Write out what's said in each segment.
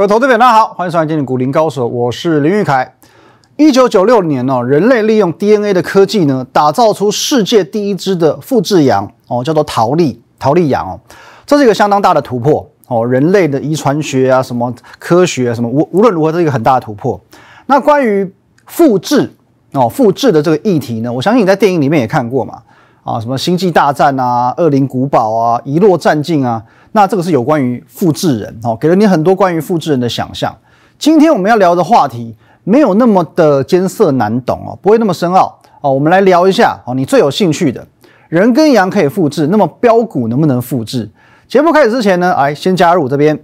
各位投资者，大家好，欢迎收看今天股林高手，我是林玉凯。一九九六年哦，人类利用 DNA 的科技呢，打造出世界第一只的复制羊哦，叫做陶丽陶丽羊哦，这是一个相当大的突破哦，人类的遗传学啊，什么科学啊，什么无无论如何，这是一个很大的突破。那关于复制哦，复制的这个议题呢，我相信你在电影里面也看过嘛，啊，什么星际大战啊，恶灵古堡啊，遗落战境啊。那这个是有关于复制人哦，给了你很多关于复制人的想象。今天我们要聊的话题没有那么的艰涩难懂哦，不会那么深奥哦。我们来聊一下哦，你最有兴趣的人跟羊可以复制，那么标股能不能复制？节目开始之前呢，来先加入这边。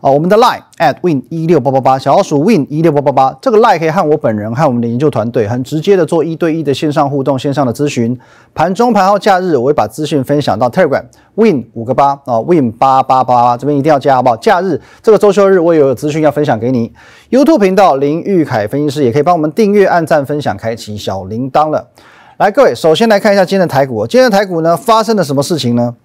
啊，我们的 line at win 一六八八八，小老鼠 win 一六八八八，这个 line 可以和我本人和我们的研究团队很直接的做一对一的线上互动、线上的咨询。盘中、盘后、假日，我会把资讯分享到 Telegram win 五个八啊，win 八八八八，这边一定要加好不好？假日这个周休日，我也有资讯要分享给你。YouTube 频道林玉凯分析师也可以帮我们订阅、按赞、分享、开启小铃铛了。来，各位，首先来看一下今天的台股。今天的台股呢，发生了什么事情呢？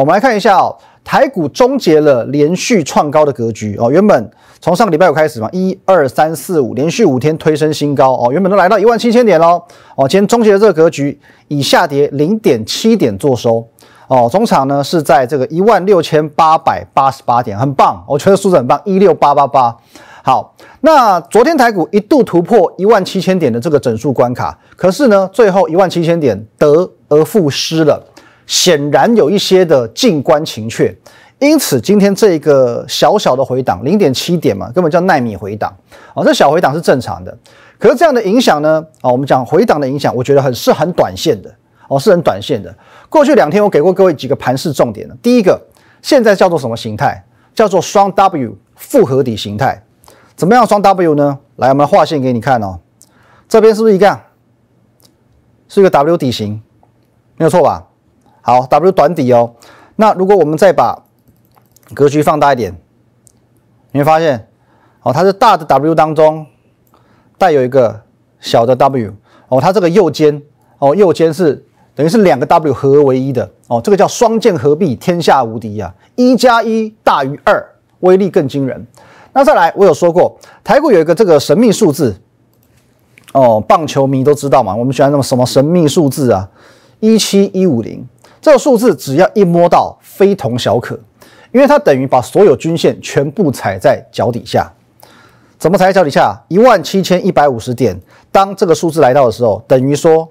我们来看一下哦。台股终结了连续创高的格局哦，原本从上个礼拜五开始嘛，一二三四五连续五天推升新高哦，原本都来到一万七千点喽哦，今天终结了这个格局，以下跌零点七点做收哦，中场呢是在这个一万六千八百八十八点，很棒，我觉得数字很棒，一六八八八。好，那昨天台股一度突破一万七千点的这个整数关卡，可是呢，最后一万七千点得而复失了。显然有一些的静观情却，因此今天这个小小的回档零点七点嘛，根本叫奈米回档哦，这小回档是正常的。可是这样的影响呢，啊，我们讲回档的影响，我觉得很是很短线的哦，是很短线的。过去两天我给过各位几个盘势重点的，第一个，现在叫做什么形态？叫做双 W 复合底形态。怎么样双 W 呢？来，我们画线给你看哦，这边是不是一个？是一个 W 底形，没有错吧？好，W 短底哦。那如果我们再把格局放大一点，你会发现，哦，它是大的 W 当中带有一个小的 W 哦，它这个右肩哦，右肩是等于是两个 W 合为一的哦，这个叫双剑合璧，天下无敌呀！一加一大于二，威力更惊人。那再来，我有说过，台股有一个这个神秘数字哦，棒球迷都知道嘛，我们喜欢什么什么神秘数字啊，一七一五零。这个数字只要一摸到，非同小可，因为它等于把所有均线全部踩在脚底下。怎么踩在脚底下？一万七千一百五十点，当这个数字来到的时候，等于说，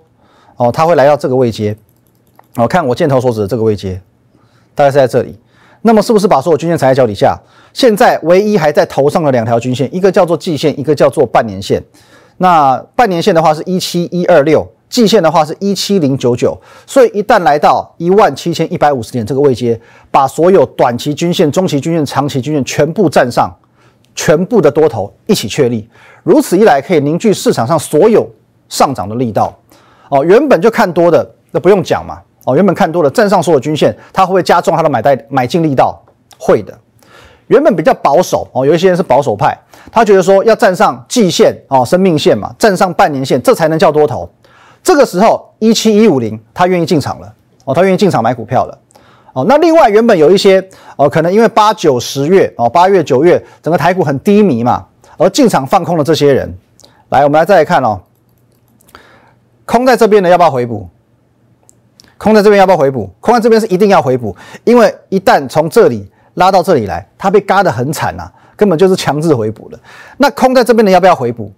哦，它会来到这个位阶。哦，看我箭头所指的这个位阶，大概是在这里。那么是不是把所有均线踩在脚底下？现在唯一还在头上的两条均线，一个叫做季线，一个叫做半年线。那半年线的话是一七一二六。季线的话是一七零九九，所以一旦来到一万七千一百五十点这个位阶，把所有短期均线、中期均线、长期均线全部站上，全部的多头一起确立，如此一来可以凝聚市场上所有上涨的力道。哦，原本就看多的，那不用讲嘛。哦，原本看多的站上所有均线，它会不会加重它的买带买进力道？会的。原本比较保守哦，有一些人是保守派，他觉得说要站上季线哦，生命线嘛，站上半年线，这才能叫多头。这个时候一七一五零，他愿意进场了哦，他愿意进场买股票了哦。那另外原本有一些哦，可能因为八九十月哦，八月九月整个台股很低迷嘛，而进场放空的这些人，来，我们来再来看哦，空在这边的要不要回补？空在这边要不要回补？空在这边是一定要回补，因为一旦从这里拉到这里来，它被嘎得很惨呐，根本就是强制回补了。那空在这边的要不要回补？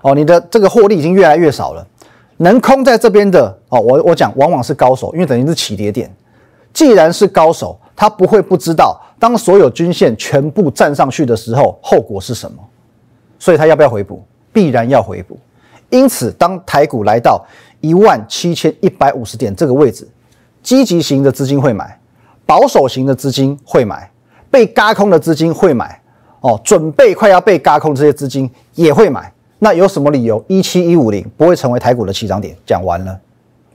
哦，你的这个获利已经越来越少了。能空在这边的哦，我我讲往往是高手，因为等于是起跌点。既然是高手，他不会不知道，当所有均线全部站上去的时候，后果是什么。所以他要不要回补？必然要回补。因此，当台股来到一万七千一百五十点这个位置，积极型的资金会买，保守型的资金会买，被嘎空的资金会买，哦，准备快要被嘎空这些资金也会买。那有什么理由一七一五零不会成为台股的起涨点？讲完了，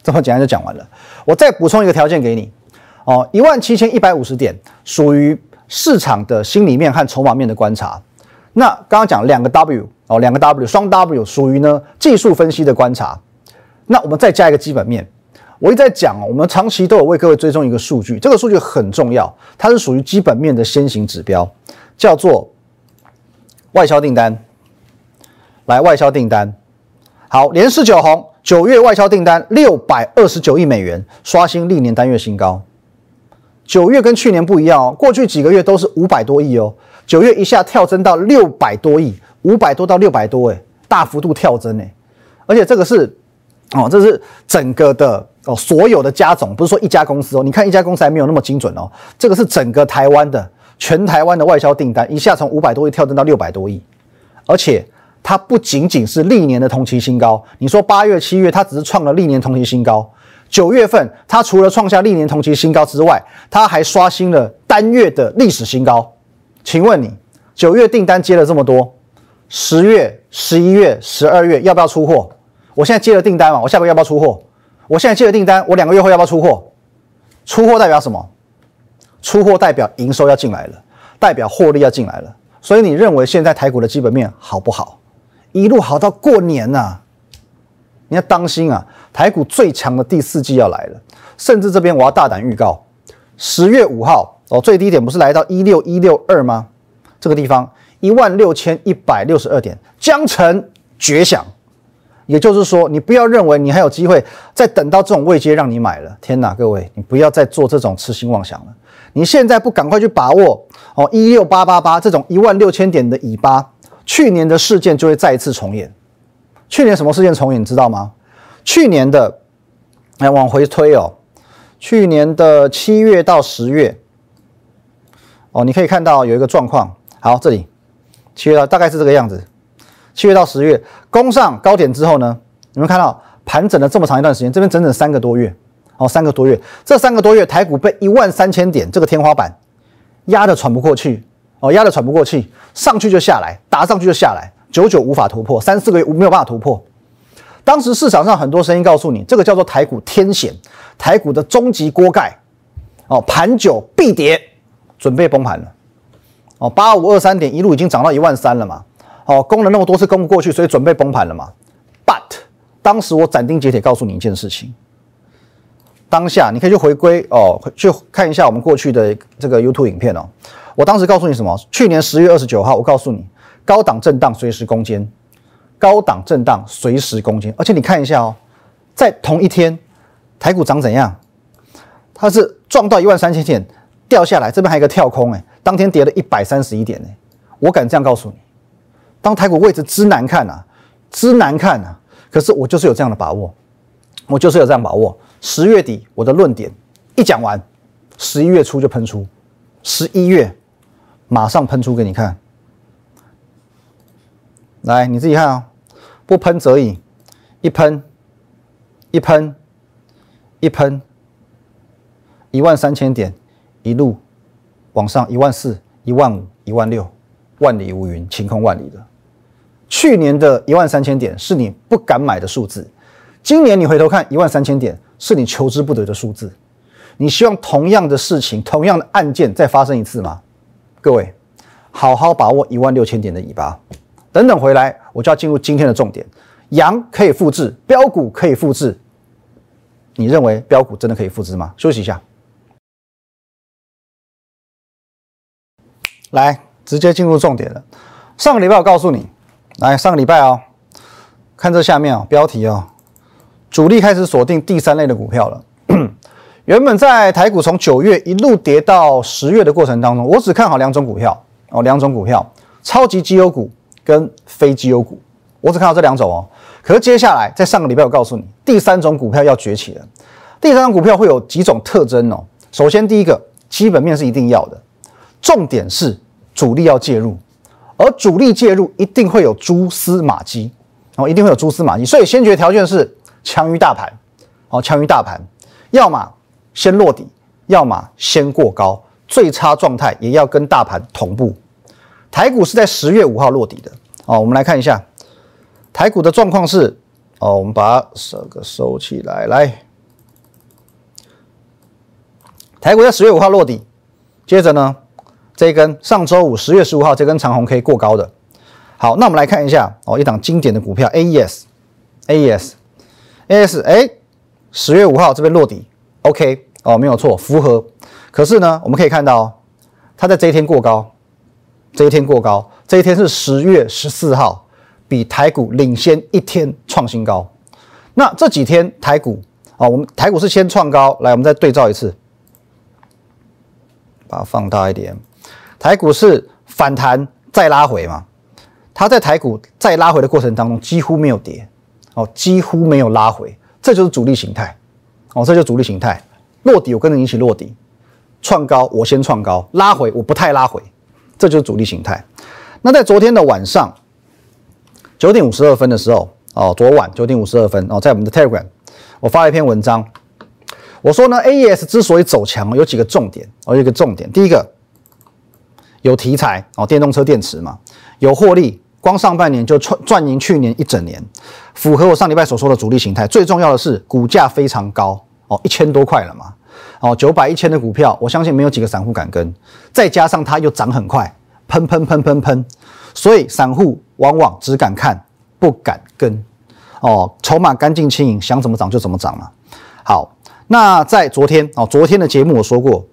这么简单就讲完了。我再补充一个条件给你哦，一万七千一百五十点属于市场的心里面和筹码面的观察。那刚刚讲两个 W 哦，两个 W 双 W 属于呢技术分析的观察。那我们再加一个基本面，我一直在讲哦，我们长期都有为各位追踪一个数据，这个数据很重要，它是属于基本面的先行指标，叫做外销订单，来外销订单，好，连四九红，九月外销订单六百二十九亿美元，刷新历年单月新高。九月跟去年不一样哦，过去几个月都是五百多亿哦，九月一下跳增到六百多亿，五百多到六百多，哎，大幅度跳增哎，而且这个是哦，这是整个的哦，所有的加总，不是说一家公司哦，你看一家公司还没有那么精准哦，这个是整个台湾的。全台湾的外销订单一下从五百多亿跳增到六百多亿，而且它不仅仅是历年的同期新高。你说八月、七月它只是创了历年同期新高，九月份它除了创下历年同期新高之外，它还刷新了单月的历史新高。请问你九月订单接了这么多，十月、十一月、十二月要不要出货？我现在接了订单嘛，我下个月要不要出货？我现在接了订单，我两个月后要不要出货？出货代表什么？出货代表营收要进来了，代表获利要进来了，所以你认为现在台股的基本面好不好？一路好到过年呐，你要当心啊！台股最强的第四季要来了，甚至这边我要大胆预告，十月五号哦，最低点不是来到一六一六二吗？这个地方一万六千一百六十二点将成绝响，也就是说，你不要认为你还有机会再等到这种位阶让你买了，天哪，各位，你不要再做这种痴心妄想了。你现在不赶快去把握哦，一六八八八这种一万六千点的尾巴，去年的事件就会再一次重演。去年什么事件重演？你知道吗？去年的，来往回推哦，去年的七月到十月，哦，你可以看到有一个状况。好，这里七月到大概是这个样子。七月到十月攻上高点之后呢，你们看到盘整了这么长一段时间，这边整整三个多月。哦，三个多月，这三个多月台股被一万三千点这个天花板压得喘不过气，哦，压得喘不过气，上去就下来，打上去就下来，久久无法突破，三四个月没有办法突破。当时市场上很多声音告诉你，这个叫做台股天险，台股的终极锅盖，哦，盘久必跌，准备崩盘了。哦，八五二三点一路已经涨到一万三了嘛，哦，攻了那么多次攻不过去，所以准备崩盘了嘛。But 当时我斩钉截铁告诉你一件事情。当下你可以去回归哦，去看一下我们过去的这个 YouTube 影片哦。我当时告诉你什么？去年十月二十九号，我告诉你高档震荡随时攻坚，高档震荡随时攻坚。而且你看一下哦，在同一天，台股涨怎样？它是撞到一万三千点掉下来，这边还有一个跳空哎，当天跌了一百三十一点哎。我敢这样告诉你，当台股位置之难看啊，之难看啊，可是我就是有这样的把握，我就是有这样把握。十月底我的论点一讲完，十一月初就喷出，十一月马上喷出给你看。来，你自己看啊，不喷则已，一喷，一喷，一喷，一万三千点一路往上，一万四、一万五、一万六，万里无云，晴空万里的。去年的一万三千点是你不敢买的数字，今年你回头看一万三千点。是你求之不得的数字，你希望同样的事情、同样的案件再发生一次吗？各位，好好把握一万六千点的尾巴，等等回来，我就要进入今天的重点。羊可以复制，标股可以复制，你认为标股真的可以复制吗？休息一下，来，直接进入重点了。上个礼拜我告诉你，来，上个礼拜哦，看这下面哦，标题哦。主力开始锁定第三类的股票了。原本在台股从九月一路跌到十月的过程当中，我只看好两种股票哦，两种股票：超级绩优股跟非绩优股。我只看好这两种哦。可是接下来在上个礼拜，我告诉你，第三种股票要崛起了。第三种股票会有几种特征哦。首先，第一个基本面是一定要的，重点是主力要介入，而主力介入一定会有蛛丝马迹哦，一定会有蛛丝马迹。所以先决条件是。强于大盘，哦，强于大盘，要么先落底，要么先过高，最差状态也要跟大盘同步。台股是在十月五号落底的，哦，我们来看一下台股的状况是，哦，我们把这个收起来，来，台股在十月五号落底，接着呢，这一根上周五十月十五号这根长红 K 过高的，好，那我们来看一下，哦，一档经典的股票 AES，AES。A.S. 哎，十月五号这边落底，OK 哦，没有错，符合。可是呢，我们可以看到，它在这一天过高，这一天过高，这一天是十月十四号，比台股领先一天创新高。那这几天台股啊，我们台股是先创高，来，我们再对照一次，把它放大一点，台股是反弹再拉回嘛？它在台股再拉回的过程当中几乎没有跌，哦，几乎没有拉回，这就是主力形态，哦，这就是主力形态，落底我跟着你一起落底，创高我先创高，拉回我不太拉回，这就是主力形态。那在昨天的晚上九点五十二分的时候。哦，昨晚九点五十二分哦，在我们的 Telegram，我发了一篇文章，我说呢，AES 之所以走强，有几个重点哦，有一个重点，第一个有题材哦，电动车电池嘛，有获利，光上半年就赚赚赢去年一整年，符合我上礼拜所说的主力形态。最重要的是股价非常高哦，一千多块了嘛，哦，九百一千的股票，我相信没有几个散户敢跟，再加上它又涨很快，喷喷喷喷喷，所以散户往往只敢看。不敢跟哦，筹码干净轻盈，想怎么涨就怎么涨了。好，那在昨天哦，昨天的节目我说过，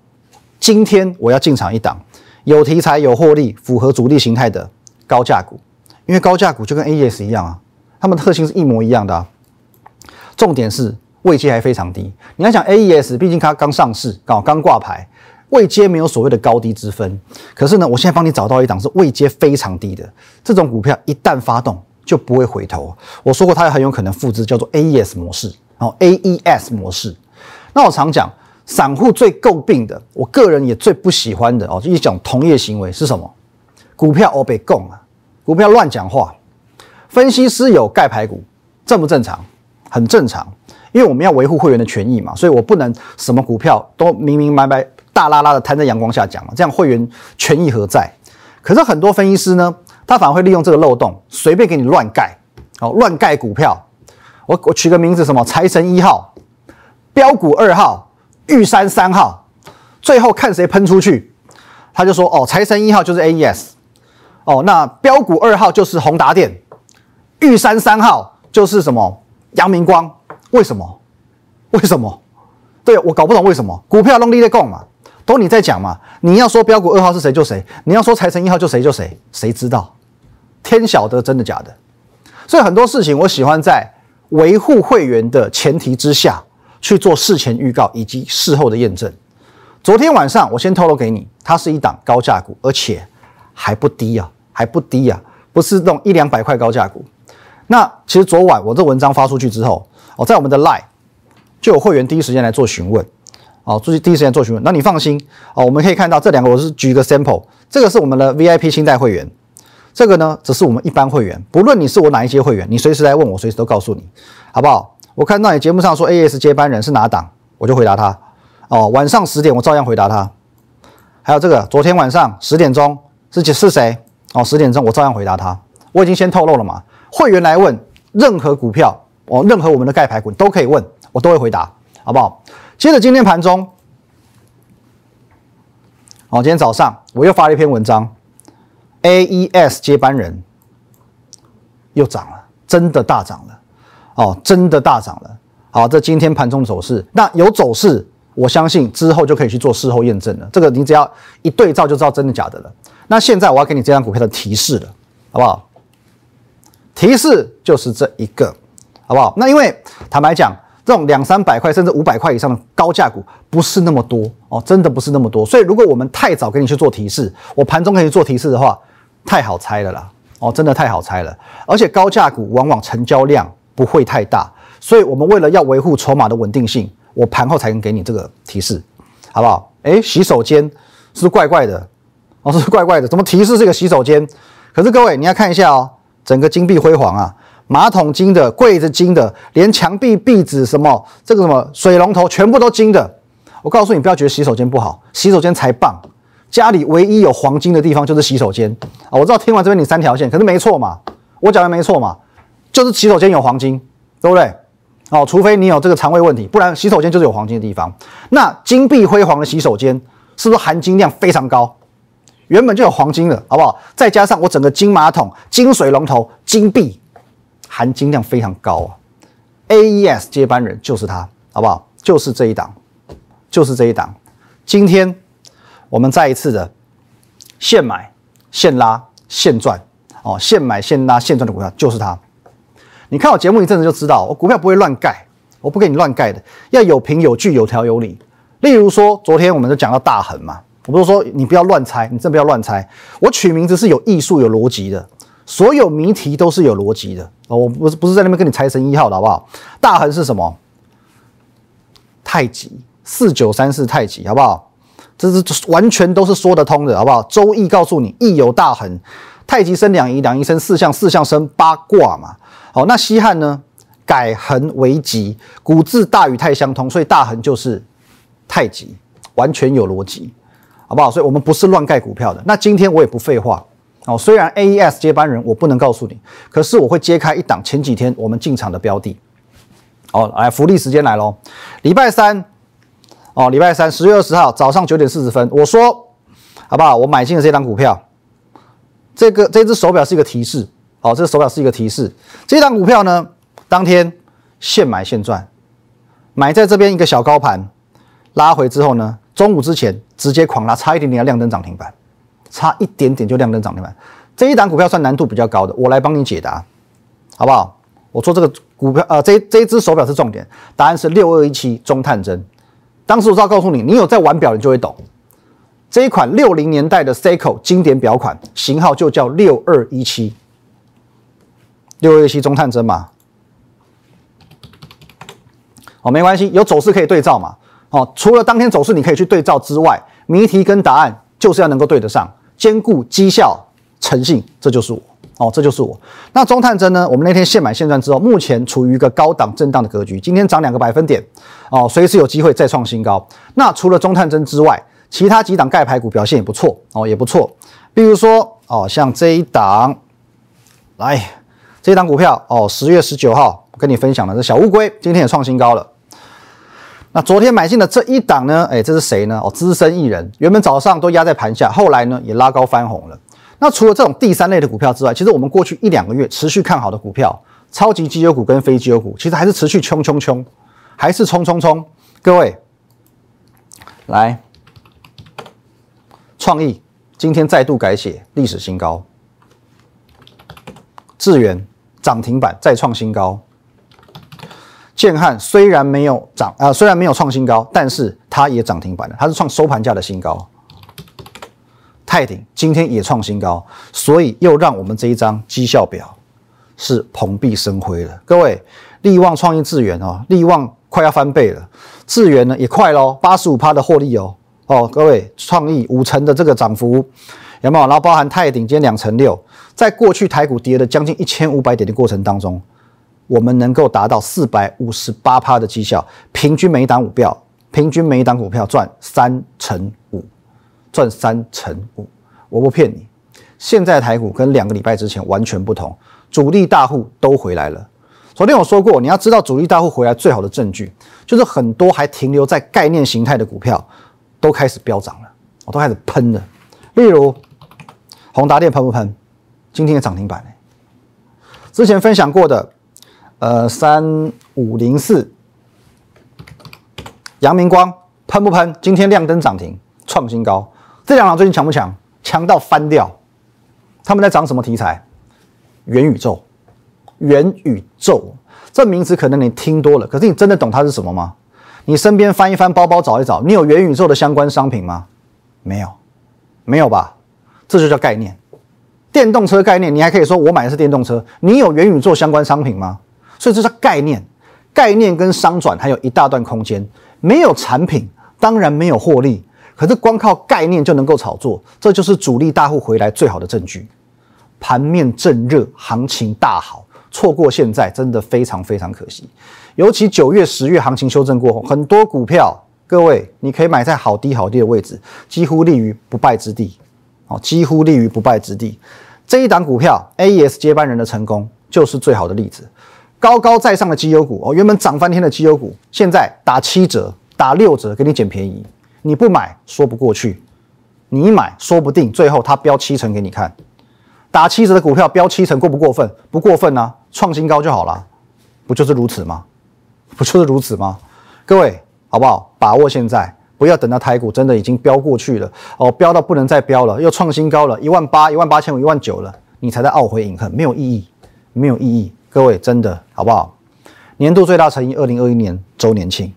今天我要进场一档有题材、有获利、符合主力形态的高价股，因为高价股就跟 AES 一样啊，它们特性是一模一样的。重点是位阶还非常低。你要讲 AES，毕竟它刚上市，刚刚挂牌，位阶没有所谓的高低之分。可是呢，我现在帮你找到一档是位阶非常低的这种股票，一旦发动。就不会回头。我说过，它很有可能复制叫做 AES 模式，然后 AES 模式。那我常讲，散户最诟病的，我个人也最不喜欢的哦，就一种同业行为是什么？股票哦被供啊，股票乱讲话。分析师有盖牌股，正不正常？很正常，因为我们要维护会员的权益嘛，所以我不能什么股票都明明白白、大拉拉的摊在阳光下讲嘛，这样会员权益何在？可是很多分析师呢？他反而会利用这个漏洞，随便给你乱盖，哦，乱盖股票。我我取个名字，什么财神一号、标股二号、玉山三号，最后看谁喷出去，他就说哦，财神一号就是 AES，哦，那标股二号就是宏达电，玉山三号就是什么阳明光？为什么？为什么？对我搞不懂为什么股票弄力在供嘛，都你在讲嘛。你要说标股二号是谁就谁，你要说财神一号就谁就谁，谁知道？天晓得真的假的，所以很多事情我喜欢在维护会员的前提之下去做事前预告以及事后的验证。昨天晚上我先透露给你，它是一档高价股，而且还不低啊，还不低啊，不是那种一两百块高价股。那其实昨晚我这文章发出去之后，哦，在我们的 Line 就有会员第一时间来做询问，哦，注意第一时间做询问。那你放心，哦，我们可以看到这两个，我是举一个 sample，这个是我们的 VIP 清代会员。这个呢，只是我们一般会员，不论你是我哪一阶会员，你随时来问我，随时都告诉你，好不好？我看到你节目上说 AS 接班人是哪档，我就回答他。哦，晚上十点我照样回答他。还有这个，昨天晚上十点钟是是谁？哦，十点钟我照样回答他。我已经先透露了嘛，会员来问任何股票，哦，任何我们的盖牌股都可以问，我都会回答，好不好？接着今天盘中，哦，今天早上我又发了一篇文章。AES 接班人又涨了，真的大涨了哦，真的大涨了。好，这今天盘中走势，那有走势，我相信之后就可以去做事后验证了。这个你只要一对照就知道真的假的了。那现在我要给你这张股票的提示了，好不好？提示就是这一个，好不好？那因为坦白讲，这种两三百块甚至五百块以上的高价股不是那么多哦，真的不是那么多。所以如果我们太早给你去做提示，我盘中给你做提示的话，太好猜了啦！哦，真的太好猜了，而且高价股往往成交量不会太大，所以我们为了要维护筹码的稳定性，我盘后才能给你这个提示，好不好？哎，洗手间是不是怪怪的？哦，是怪怪的，怎么提示这个洗手间？可是各位你要看一下哦，整个金碧辉煌啊，马桶金的，柜子金的，连墙壁壁纸什么这个什么水龙头全部都金的。我告诉你，不要觉得洗手间不好，洗手间才棒。家里唯一有黄金的地方就是洗手间啊！我知道听完这边你三条线，可是没错嘛，我讲的没错嘛，就是洗手间有黄金，对不对？哦，除非你有这个肠胃问题，不然洗手间就是有黄金的地方。那金碧辉煌的洗手间是不是含金量非常高？原本就有黄金的，好不好？再加上我整个金马桶、金水龙头、金币，含金量非常高啊！AES 接班人就是他，好不好？就是这一档，就是这一档，今天。我们再一次的现买现拉现赚哦，现买现拉现赚的股票就是它。你看我节目一阵子就知道，我股票不会乱盖，我不给你乱盖的，要有凭有据有条有理。例如说，昨天我们就讲到大恒嘛，我不是说你不要乱猜，你真不要乱猜。我取名字是有艺术有逻辑的，所有谜题都是有逻辑的哦。我不是不是在那边跟你猜神一号的好不好？大恒是什么？太极四九三四太极好不好？这是完全都是说得通的好不好？周易告诉你，易有大恒，太极生两仪，两仪生四象，四象生八卦嘛。好，那西汉呢？改恒为吉，古字大与太相通，所以大恒就是太极，完全有逻辑，好不好？所以我们不是乱盖股票的。那今天我也不废话哦，虽然 AES 接班人我不能告诉你，可是我会揭开一档前几天我们进场的标的。哦，来福利时间来喽，礼拜三哦，礼拜三十月二十号早上九点四十分，我说好不好？我买进了这档股票，这个这只手表是一个提示。哦，这个手表是一个提示。这档股票呢，当天现买现赚，买在这边一个小高盘，拉回之后呢，中午之前直接狂拉，差一点点要亮灯涨停板，差一点点就亮灯涨停板。这一档股票算难度比较高的，我来帮你解答，好不好？我说这个股票，呃，这这一只手表是重点，答案是六二一七中探针。当时我要告诉你，你有在玩表，你就会懂。这一款六零年代的 Seiko 经典表款，型号就叫六二一七。六二一七中探针嘛，哦，没关系，有走势可以对照嘛。哦，除了当天走势你可以去对照之外，谜题跟答案就是要能够对得上，兼顾绩效、诚信，这就是我。哦，这就是我。那中探针呢？我们那天现买现赚之后，目前处于一个高档震荡的格局，今天涨两个百分点，哦，随时有机会再创新高。那除了中探针之外，其他几档盖牌股表现也不错，哦，也不错。比如说，哦，像这一档，来。这一档股票哦，十月十九号跟你分享的这小乌龟今天也创新高了。那昨天买进的这一档呢？哎，这是谁呢？哦，资深艺人，原本早上都压在盘下，后来呢也拉高翻红了。那除了这种第三类的股票之外，其实我们过去一两个月持续看好的股票，超级绩优股跟非绩优股，其实还是持续冲冲冲，还是冲冲冲。各位，来，创意今天再度改写历史新高，智源。涨停板再创新高，建汉虽然没有涨啊，虽然没有创新高，但是它也涨停板了，它是创收盘价的新高。泰鼎今天也创新高，所以又让我们这一张绩效表是蓬荜生辉了。各位，利旺创意智源哦，利旺快要翻倍了，智源呢也快喽，八十五趴的获利哦哦，各位创意五成的这个涨幅有没有？然后包含泰鼎今天两成六。在过去台股跌了将近一千五百点的过程当中，我们能够达到四百五十八趴的绩效，平均每一档股票，平均每一档股票赚三成五，赚三成五，我不骗你。现在台股跟两个礼拜之前完全不同，主力大户都回来了。昨天我说过，你要知道主力大户回来最好的证据，就是很多还停留在概念形态的股票都开始飙涨了，我都开始喷了。例如宏达电喷不喷？今天的涨停板呢之前分享过的，呃，三五零四，阳明光喷不喷？今天亮灯涨停，创新高。这两档最近强不强？强到翻掉。他们在涨什么题材？元宇宙，元宇宙这名字可能你听多了，可是你真的懂它是什么吗？你身边翻一翻包包找一找，你有元宇宙的相关商品吗？没有，没有吧？这就叫概念。电动车概念，你还可以说我买的是电动车。你有元宇宙相关商品吗？所以这是概念，概念跟商转还有一大段空间。没有产品，当然没有获利。可是光靠概念就能够炒作，这就是主力大户回来最好的证据。盘面正热，行情大好，错过现在真的非常非常可惜。尤其九月、十月行情修正过后，很多股票，各位你可以买在好低好低的位置，几乎立于不败之地。哦，几乎立于不败之地。这一档股票，AES 接班人的成功就是最好的例子。高高在上的绩优股哦，原本涨翻天的绩优股，现在打七折、打六折给你捡便宜。你不买说不过去，你买说不定最后它飙七成给你看。打七折的股票飙七成过不过分？不过分啊，创新高就好了，不就是如此吗？不就是如此吗？各位好不好？把握现在，不要等到台股真的已经飙过去了哦，飙到不能再飙了，又创新高了，一万八、一万八千五、一万九了，你才在懊悔隐恨，没有意义，没有意义。各位真的好不好？年度最大诚意，二零二一年周年庆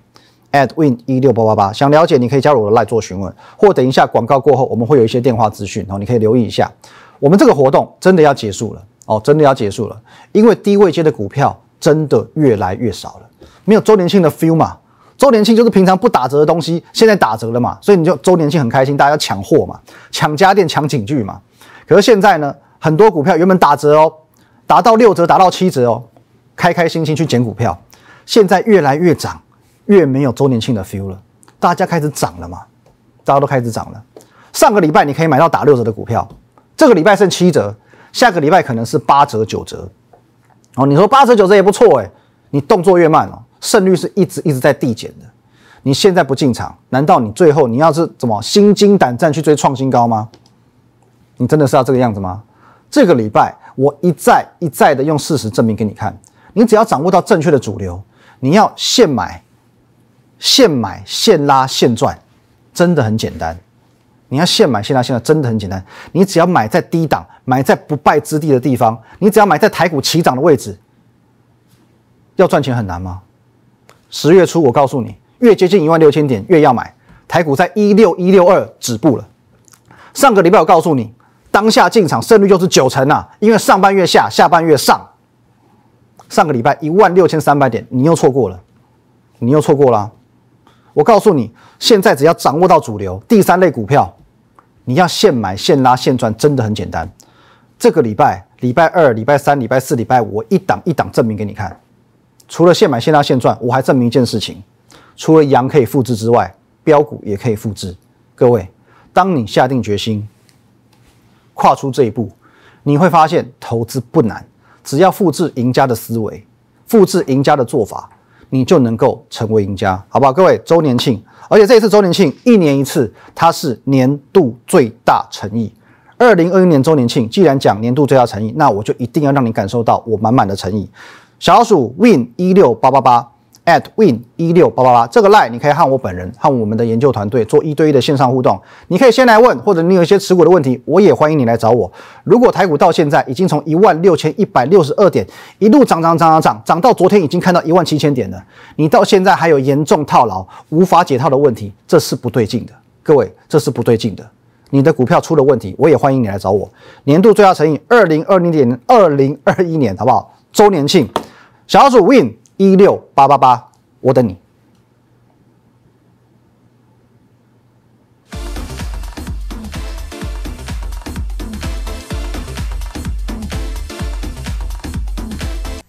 ，at win 一六八八八。想了解，你可以加入我的赖做询问，或等一下广告过后，我们会有一些电话资讯哦，你可以留意一下。我们这个活动真的要结束了哦，真的要结束了，因为低位接的股票真的越来越少了，没有周年庆的 feel 嘛。周年庆就是平常不打折的东西，现在打折了嘛，所以你就周年庆很开心，大家要抢货嘛，抢家电、抢景具嘛。可是现在呢，很多股票原本打折哦，达到六折、达到七折哦，开开心心去捡股票，现在越来越涨，越没有周年庆的 feel 了，大家开始涨了嘛，大家都开始涨了。上个礼拜你可以买到打六折的股票，这个礼拜剩七折，下个礼拜可能是八折、九折。哦，你说八折、九折也不错哎，你动作越慢哦。胜率是一直一直在递减的，你现在不进场，难道你最后你要是怎么心惊胆战去追创新高吗？你真的是要这个样子吗？这个礼拜我一再一再的用事实证明给你看，你只要掌握到正确的主流，你要现买、现买、现拉、现赚，真的很简单。你要现买现拉现赚，真的很简单。你只要买在低档，买在不败之地的地方，你只要买在台股起涨的位置，要赚钱很难吗？十月初，我告诉你，越接近一万六千点，越要买。台股在一六一六二止步了。上个礼拜我告诉你，当下进场胜率就是九成啊，因为上半月下，下半月上。上个礼拜一万六千三百点，你又错过了，你又错过了。我告诉你，现在只要掌握到主流第三类股票，你要现买现拉现赚，真的很简单。这个礼拜，礼拜二、礼拜三、礼拜四、礼拜五，我一档一档证明给你看。除了现买现拉现赚，我还证明一件事情：除了羊可以复制之外，标股也可以复制。各位，当你下定决心跨出这一步，你会发现投资不难，只要复制赢家的思维，复制赢家的做法，你就能够成为赢家，好不好？各位，周年庆，而且这一次周年庆一年一次，它是年度最大诚意。二零二一年周年庆，既然讲年度最大诚意，那我就一定要让你感受到我满满的诚意。小老鼠 win 一六八八八 at win 一六八八八，这个 line 你可以和我本人和我们的研究团队做一对一的线上互动。你可以先来问，或者你有一些持股的问题，我也欢迎你来找我。如果台股到现在已经从一万六千一百六十二点一路涨涨涨涨涨，涨到昨天已经看到一万七千点了，你到现在还有严重套牢无法解套的问题，这是不对劲的。各位，这是不对劲的。你的股票出了问题，我也欢迎你来找我。年度最大乘以二零二零年二零二一年，好不好？周年庆。小组 win 一六八八八，我等你。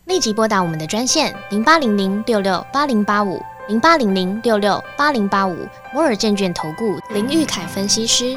立即拨打我们的专线零八零零六六八零八五零八零零六六八零八五摩尔证券投顾林玉凯分析师。